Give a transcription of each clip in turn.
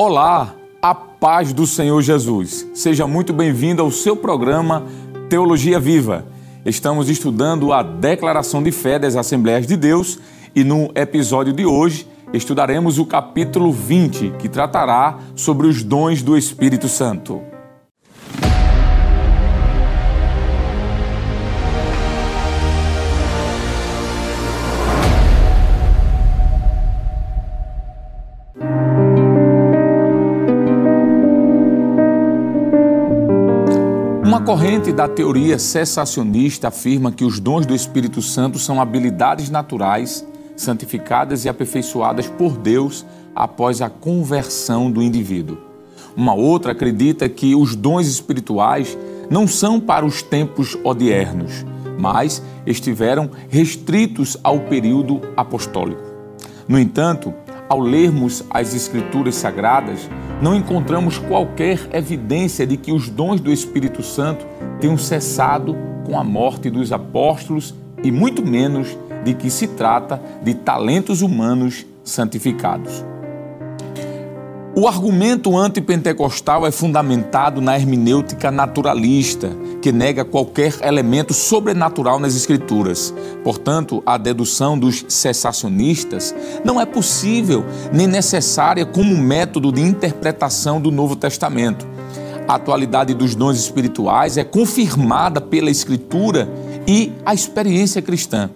Olá, a paz do Senhor Jesus. Seja muito bem-vindo ao seu programa Teologia Viva. Estamos estudando a Declaração de Fé das Assembleias de Deus e no episódio de hoje estudaremos o capítulo 20, que tratará sobre os dons do Espírito Santo. Corrente da teoria cessacionista afirma que os dons do Espírito Santo são habilidades naturais, santificadas e aperfeiçoadas por Deus após a conversão do indivíduo. Uma outra acredita que os dons espirituais não são para os tempos odiernos, mas estiveram restritos ao período apostólico. No entanto, ao lermos as Escrituras Sagradas, não encontramos qualquer evidência de que os dons do Espírito Santo tenham cessado com a morte dos apóstolos e muito menos de que se trata de talentos humanos santificados. O argumento antipentecostal é fundamentado na hermenêutica naturalista, que nega qualquer elemento sobrenatural nas Escrituras. Portanto, a dedução dos cessacionistas não é possível nem necessária como método de interpretação do Novo Testamento. A atualidade dos dons espirituais é confirmada pela Escritura e a experiência cristã.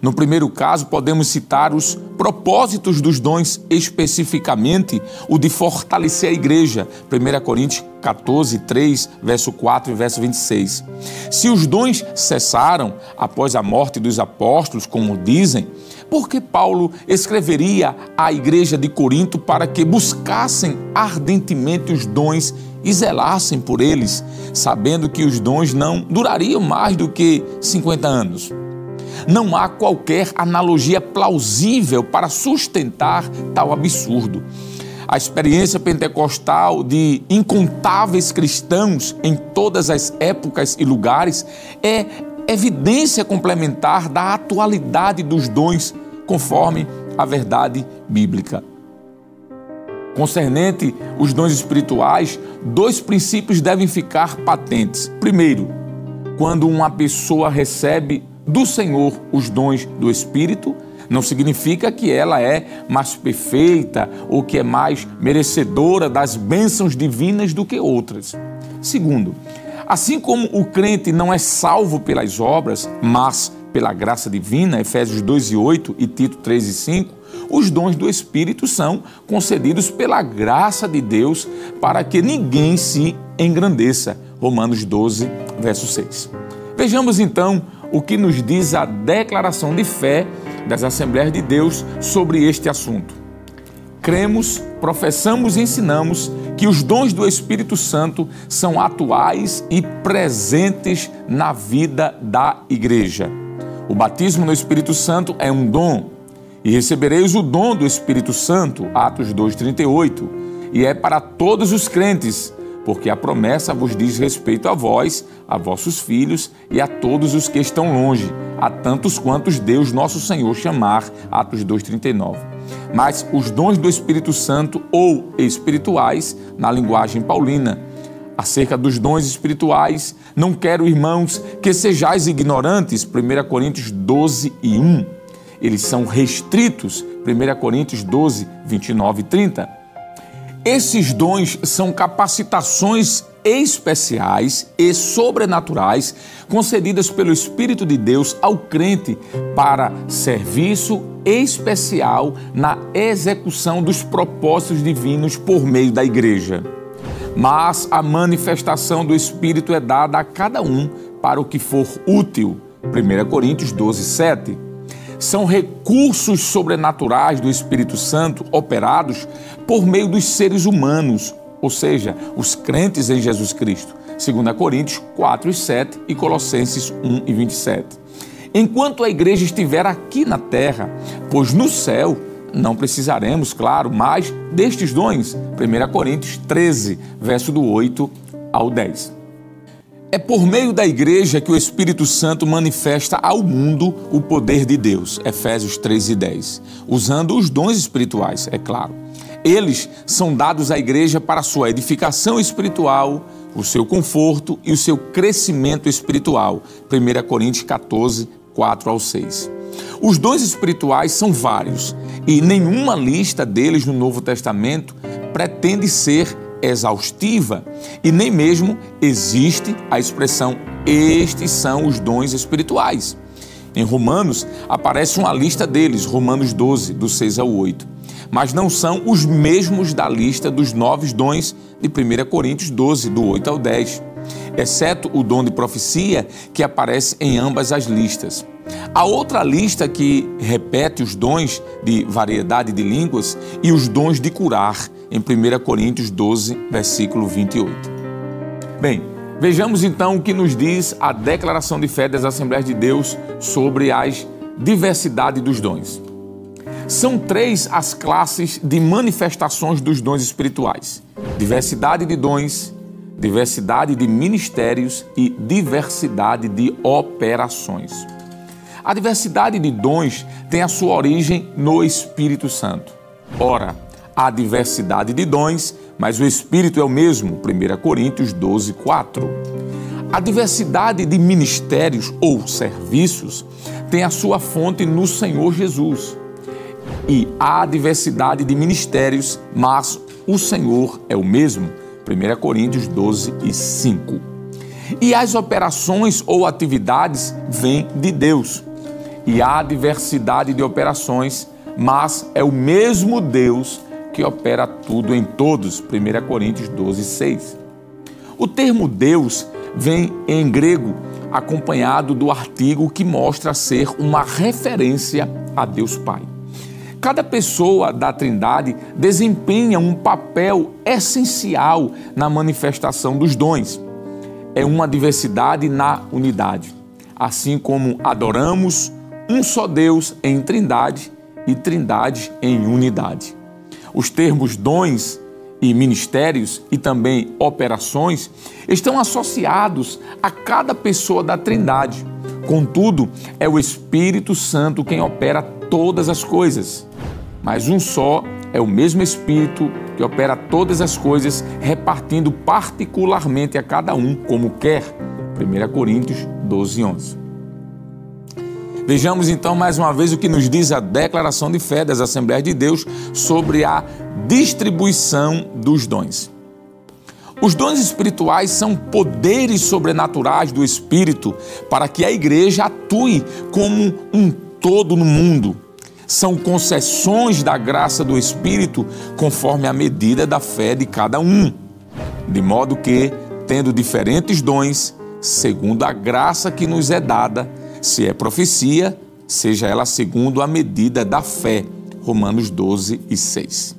No primeiro caso, podemos citar os propósitos dos dons, especificamente o de fortalecer a igreja. 1 Coríntios 14, 3, verso 4 e verso 26. Se os dons cessaram após a morte dos apóstolos, como dizem, por que Paulo escreveria à igreja de Corinto para que buscassem ardentemente os dons e zelassem por eles, sabendo que os dons não durariam mais do que 50 anos? Não há qualquer analogia plausível para sustentar tal absurdo. A experiência pentecostal de incontáveis cristãos em todas as épocas e lugares é evidência complementar da atualidade dos dons, conforme a verdade bíblica. Concernente os dons espirituais, dois princípios devem ficar patentes. Primeiro, quando uma pessoa recebe do Senhor os dons do Espírito, não significa que ela é mais perfeita ou que é mais merecedora das bênçãos divinas do que outras. Segundo, assim como o crente não é salvo pelas obras, mas pela graça divina, Efésios 2 e 8 e Tito 3 e 5, os dons do Espírito são concedidos pela graça de Deus para que ninguém se engrandeça. Romanos 12, verso 6. Vejamos então o que nos diz a declaração de fé das Assembleias de Deus sobre este assunto. Cremos, professamos e ensinamos que os dons do Espírito Santo são atuais e presentes na vida da igreja. O batismo no Espírito Santo é um dom, e recebereis o dom do Espírito Santo, Atos 2:38, e é para todos os crentes porque a promessa vos diz respeito a vós, a vossos filhos e a todos os que estão longe, a tantos quantos Deus nosso Senhor chamar. Atos 2:39. Mas os dons do Espírito Santo ou espirituais, na linguagem paulina, acerca dos dons espirituais, não quero, irmãos, que sejais ignorantes. 1 Coríntios 12 e 1. Eles são restritos. 1 Coríntios 12, 29 e 30 esses dons são capacitações especiais e sobrenaturais concedidas pelo Espírito de Deus ao crente para serviço especial na execução dos propósitos divinos por meio da igreja. Mas a manifestação do Espírito é dada a cada um para o que for útil. 1 Coríntios 12, 7 são recursos sobrenaturais do Espírito Santo operados por meio dos seres humanos, ou seja, os crentes em Jesus Cristo. 2 Coríntios 4 e 7 e Colossenses 1 e 27. Enquanto a igreja estiver aqui na terra, pois no céu não precisaremos, claro, mais destes dons. 1 Coríntios 13, verso do 8 ao 10. É por meio da igreja que o Espírito Santo manifesta ao mundo o poder de Deus, Efésios 3 e 10, usando os dons espirituais, é claro. Eles são dados à igreja para sua edificação espiritual, o seu conforto e o seu crescimento espiritual. 1 Coríntios 14, 4 ao 6. Os dons espirituais são vários e nenhuma lista deles no Novo Testamento pretende ser exaustiva e nem mesmo existe a expressão estes são os dons espirituais. Em Romanos aparece uma lista deles, Romanos 12, do 6 ao 8. Mas não são os mesmos da lista dos nove dons de 1 Coríntios 12, do 8 ao 10, exceto o dom de profecia que aparece em ambas as listas. A outra lista que repete os dons de variedade de línguas e os dons de curar, em 1 Coríntios 12, versículo 28. Bem, vejamos então o que nos diz a declaração de fé das Assembleias de Deus sobre as diversidade dos dons. São três as classes de manifestações dos dons espirituais: diversidade de dons, diversidade de ministérios e diversidade de operações. A diversidade de dons tem a sua origem no Espírito Santo. Ora, há diversidade de dons, mas o Espírito é o mesmo. 1 Coríntios 12, 4. A diversidade de ministérios ou serviços tem a sua fonte no Senhor Jesus. E há diversidade de ministérios, mas o Senhor é o mesmo. 1 Coríntios 12 e 5. E as operações ou atividades vêm de Deus e há diversidade de operações, mas é o mesmo Deus que opera tudo em todos. 1 Coríntios 12, 6. O termo Deus vem em grego acompanhado do artigo que mostra ser uma referência a Deus Pai. Cada pessoa da Trindade desempenha um papel essencial na manifestação dos dons. É uma diversidade na unidade. Assim como adoramos, um só Deus em trindade e trindade em unidade. Os termos dons e ministérios e também operações estão associados a cada pessoa da Trindade. Contudo, é o Espírito Santo quem opera todas as coisas. Mas um só é o mesmo Espírito que opera todas as coisas, repartindo particularmente a cada um como quer. 1 Coríntios 12, 11. Vejamos então mais uma vez o que nos diz a declaração de fé das Assembleias de Deus sobre a distribuição dos dons. Os dons espirituais são poderes sobrenaturais do Espírito para que a igreja atue como um todo no mundo. São concessões da graça do Espírito conforme a medida da fé de cada um. De modo que, tendo diferentes dons, segundo a graça que nos é dada, se é profecia, seja ela segundo a medida da fé. Romanos 12 e 6.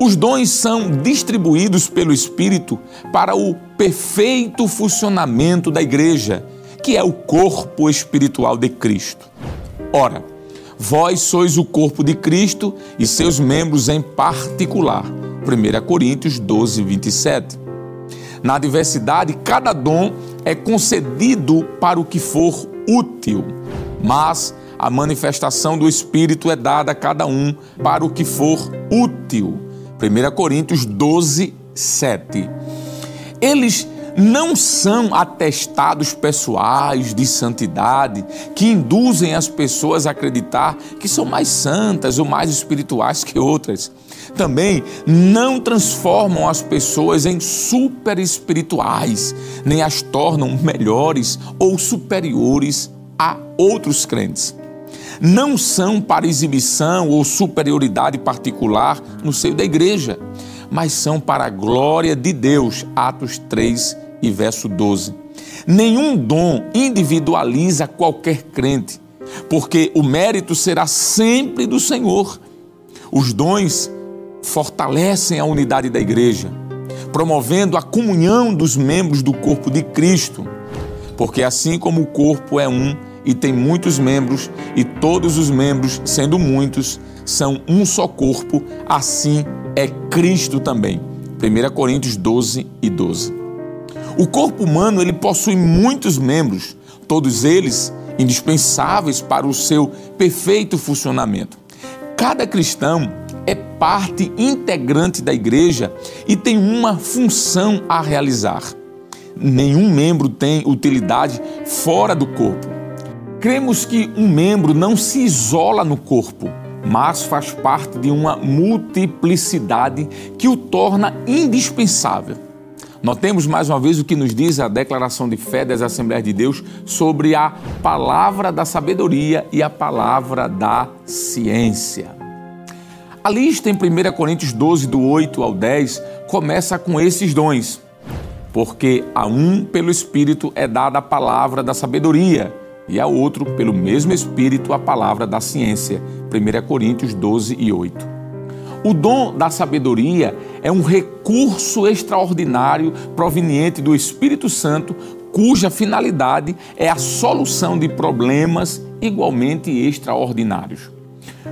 Os dons são distribuídos pelo Espírito para o perfeito funcionamento da igreja, que é o corpo espiritual de Cristo. Ora, vós sois o corpo de Cristo e seus membros em particular. 1 Coríntios 12, 27. Na diversidade, cada dom é concedido para o que for útil, mas a manifestação do Espírito é dada a cada um para o que for útil. 1 Coríntios 12, 7. Eles não são atestados pessoais de santidade que induzem as pessoas a acreditar que são mais santas ou mais espirituais que outras. Também não transformam as pessoas em super espirituais, nem as tornam melhores ou superiores a outros crentes. Não são para exibição ou superioridade particular no seio da igreja, mas são para a glória de Deus. Atos 3 e verso 12. Nenhum dom individualiza qualquer crente, porque o mérito será sempre do Senhor. Os dons fortalecem a unidade da igreja, promovendo a comunhão dos membros do corpo de Cristo, porque assim como o corpo é um e tem muitos membros, e todos os membros, sendo muitos, são um só corpo, assim é Cristo também. 1 Coríntios 12 e 12. O corpo humano ele possui muitos membros, todos eles indispensáveis para o seu perfeito funcionamento. Cada cristão é parte integrante da igreja e tem uma função a realizar. Nenhum membro tem utilidade fora do corpo. Cremos que um membro não se isola no corpo, mas faz parte de uma multiplicidade que o torna indispensável. Notemos mais uma vez o que nos diz a declaração de fé das Assembleias de Deus sobre a palavra da sabedoria e a palavra da ciência. A lista em 1 Coríntios 12, do 8 ao 10, começa com esses dons. Porque a um pelo Espírito é dada a palavra da sabedoria, e a outro pelo mesmo Espírito a palavra da ciência. 1 Coríntios 12 e 8. O dom da sabedoria é um recurso extraordinário proveniente do Espírito Santo, cuja finalidade é a solução de problemas igualmente extraordinários.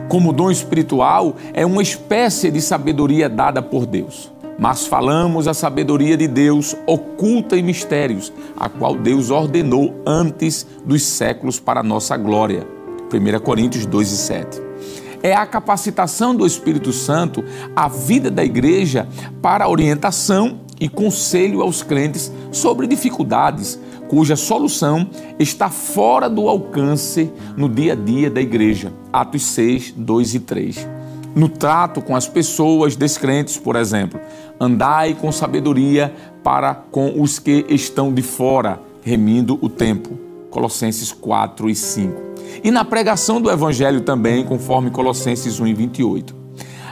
Como dom espiritual, é uma espécie de sabedoria dada por Deus. Mas falamos a sabedoria de Deus oculta em mistérios, a qual Deus ordenou antes dos séculos para nossa glória. 1 Coríntios 2 e 7 é a capacitação do Espírito Santo à vida da igreja para orientação e conselho aos crentes sobre dificuldades cuja solução está fora do alcance no dia a dia da igreja. Atos 6, 2 e 3. No trato com as pessoas descrentes, por exemplo, andai com sabedoria para com os que estão de fora, remindo o tempo. Colossenses 4 e 5 e na pregação do Evangelho também, conforme Colossenses 1 e 28.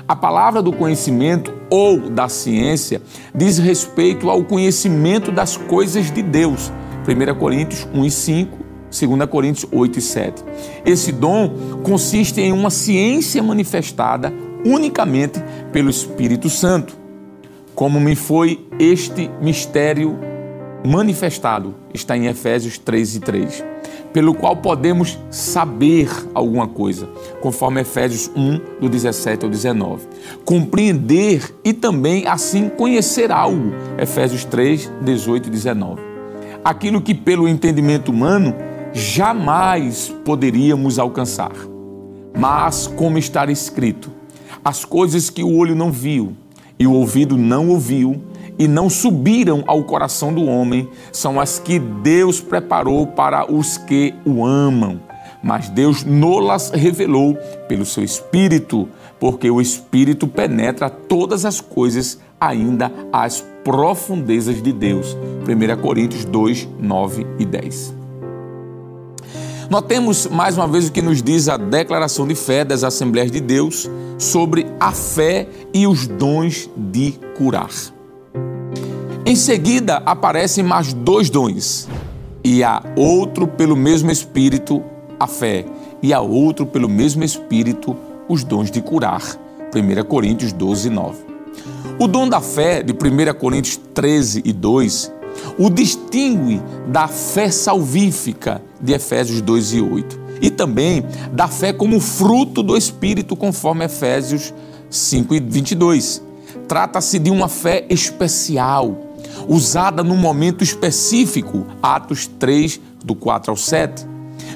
A palavra do conhecimento ou da ciência diz respeito ao conhecimento das coisas de Deus. 1 Coríntios 1 e 5, 2 Coríntios 8 e 7. Esse dom consiste em uma ciência manifestada unicamente pelo Espírito Santo. Como me foi este mistério manifestado, está em Efésios 3 e 3 pelo qual podemos saber alguma coisa, conforme Efésios 1, do 17 ao 19. Compreender e também, assim, conhecer algo, Efésios 3, 18 e 19. Aquilo que, pelo entendimento humano, jamais poderíamos alcançar. Mas, como está escrito, as coisas que o olho não viu e o ouvido não ouviu, e não subiram ao coração do homem são as que Deus preparou para os que o amam. Mas Deus nolas revelou pelo seu Espírito, porque o Espírito penetra todas as coisas, ainda as profundezas de Deus. 1 Coríntios 2, 9 e 10. Notemos mais uma vez o que nos diz a declaração de fé das Assembleias de Deus sobre a fé e os dons de curar. Em seguida, aparecem mais dois dons, e há outro pelo mesmo Espírito, a fé, e há outro pelo mesmo Espírito, os dons de curar. 1 Coríntios 12, 9. O dom da fé, de 1 Coríntios 13 e 2, o distingue da fé salvífica, de Efésios 2 e 8, e também da fé como fruto do Espírito, conforme Efésios 5 e 22. Trata-se de uma fé especial, usada num momento específico, Atos 3, do 4 ao 7.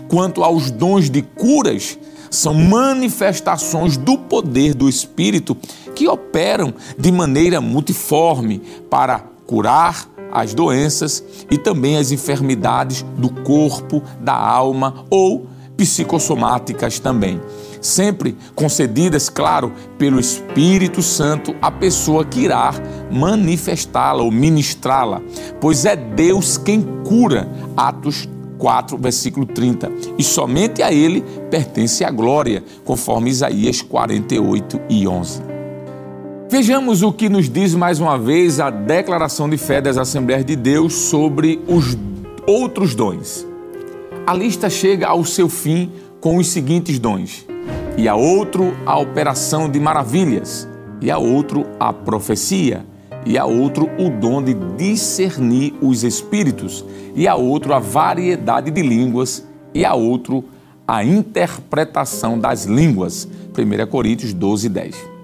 Quanto aos dons de curas, são manifestações do poder do Espírito que operam de maneira multiforme para curar as doenças e também as enfermidades do corpo, da alma ou psicossomáticas também sempre concedidas, claro, pelo Espírito Santo à pessoa que irá manifestá-la ou ministrá-la, pois é Deus quem cura. Atos 4, versículo 30. E somente a ele pertence a glória, conforme Isaías 48 e 11. Vejamos o que nos diz mais uma vez a declaração de fé das Assembleias de Deus sobre os outros dons. A lista chega ao seu fim com os seguintes dons: e a outro a operação de maravilhas, e a outro a profecia, e a outro o dom de discernir os espíritos, e a outro a variedade de línguas, e a outro a interpretação das línguas. 1 Coríntios 12, 10.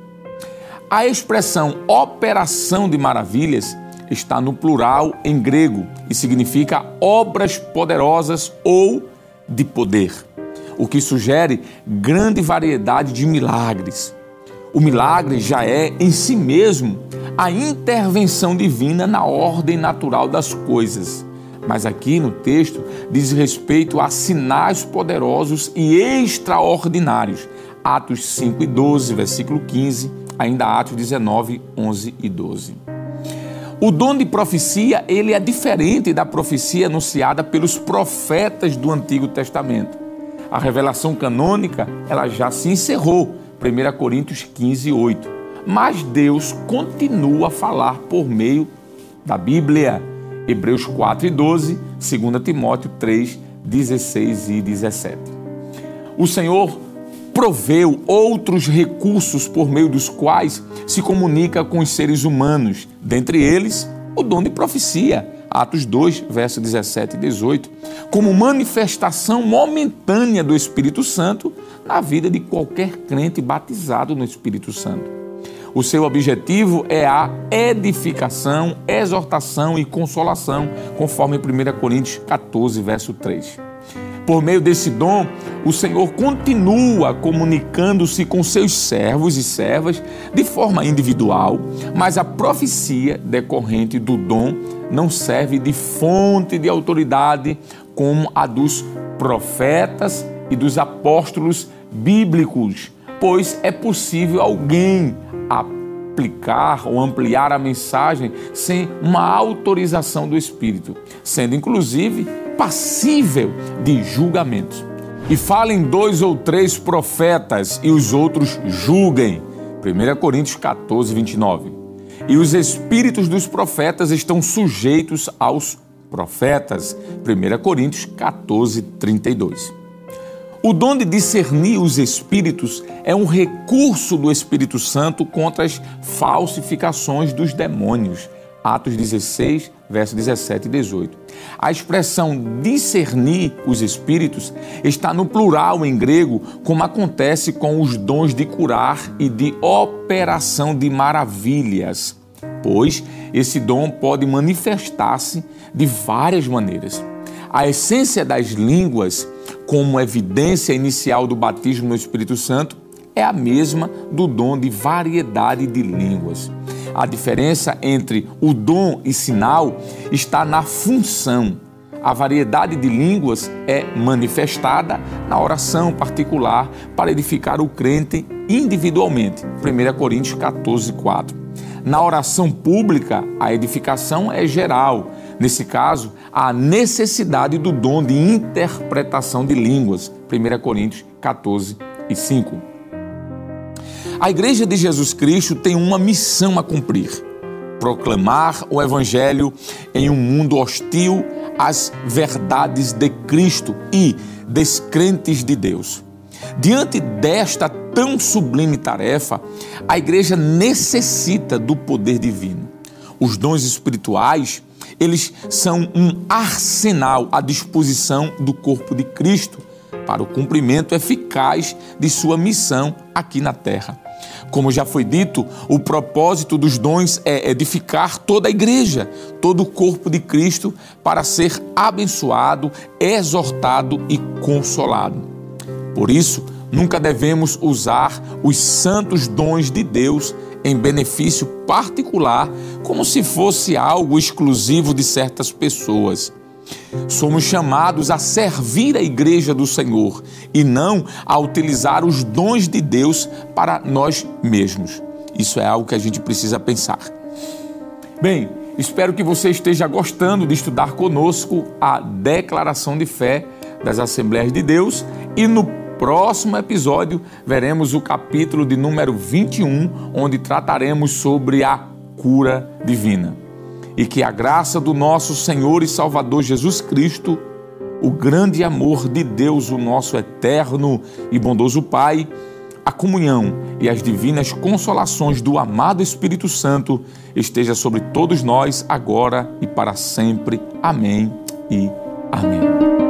A expressão operação de maravilhas está no plural em grego e significa obras poderosas ou de poder o que sugere grande variedade de milagres. O milagre já é, em si mesmo, a intervenção divina na ordem natural das coisas. Mas aqui no texto diz respeito a sinais poderosos e extraordinários. Atos 5 e 12, versículo 15, ainda Atos 19, 11 e 12. O dom de profecia, ele é diferente da profecia anunciada pelos profetas do Antigo Testamento. A revelação canônica, ela já se encerrou, 1 Coríntios 15, 8. Mas Deus continua a falar por meio da Bíblia. Hebreus 4 e 12, 2 Timóteo 3, 16 e 17. O Senhor proveu outros recursos por meio dos quais se comunica com os seres humanos, dentre eles o dom de profecia, Atos 2, versos 17 e 18, como manifestação momentânea do Espírito Santo na vida de qualquer crente batizado no Espírito Santo. O seu objetivo é a edificação, exortação e consolação, conforme 1 Coríntios 14, verso 3. Por meio desse dom, o Senhor continua comunicando-se com seus servos e servas de forma individual, mas a profecia decorrente do dom não serve de fonte de autoridade como a dos profetas e dos apóstolos bíblicos, pois é possível alguém aplicar ou ampliar a mensagem sem uma autorização do Espírito, sendo inclusive passível de julgamento. E falem dois ou três profetas e os outros julguem. 1 Coríntios 14, 29. E os espíritos dos profetas estão sujeitos aos profetas. 1 Coríntios 14, 32. O dom de discernir os espíritos é um recurso do Espírito Santo contra as falsificações dos demônios. Atos 16, versos 17 e 18. A expressão discernir os espíritos está no plural em grego, como acontece com os dons de curar e de operação de maravilhas, pois esse dom pode manifestar-se de várias maneiras. A essência das línguas, como evidência inicial do batismo no Espírito Santo, é a mesma do dom de variedade de línguas. A diferença entre o dom e sinal está na função. A variedade de línguas é manifestada na oração particular para edificar o crente individualmente. 1 Coríntios 14, 4. Na oração pública, a edificação é geral. Nesse caso, a necessidade do dom de interpretação de línguas. 1 Coríntios 14 e 5. A Igreja de Jesus Cristo tem uma missão a cumprir: proclamar o Evangelho em um mundo hostil às verdades de Cristo e descrentes de Deus. Diante desta tão sublime tarefa, a igreja necessita do poder divino. Os dons espirituais, eles são um arsenal à disposição do corpo de Cristo para o cumprimento eficaz de sua missão aqui na terra. Como já foi dito, o propósito dos dons é edificar toda a igreja, todo o corpo de Cristo, para ser abençoado, exortado e consolado. Por isso, nunca devemos usar os santos dons de Deus em benefício particular, como se fosse algo exclusivo de certas pessoas. Somos chamados a servir a igreja do Senhor e não a utilizar os dons de Deus para nós mesmos. Isso é algo que a gente precisa pensar. Bem, espero que você esteja gostando de estudar conosco a declaração de fé das Assembleias de Deus e no próximo episódio veremos o capítulo de número 21, onde trataremos sobre a cura divina e que a graça do nosso Senhor e Salvador Jesus Cristo, o grande amor de Deus, o nosso eterno e bondoso Pai, a comunhão e as divinas consolações do amado Espírito Santo esteja sobre todos nós agora e para sempre. Amém e amém.